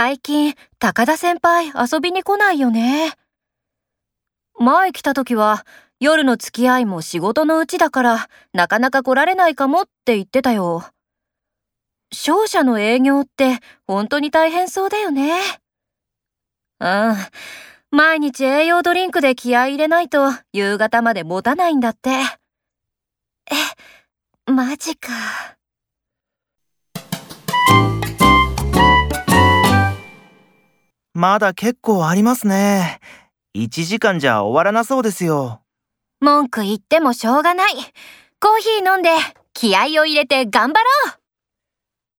最近、高田先輩遊びに来ないよね。前来た時は、夜の付き合いも仕事のうちだから、なかなか来られないかもって言ってたよ。商社の営業って本当に大変そうだよね。うん。毎日栄養ドリンクで気合い入れないと夕方まで持たないんだって。え、マジか。まだ結構ありますね。1時間じゃ終わらなそうですよ。文句言ってもしょうがない。コーヒー飲んで気合を入れて頑張ろう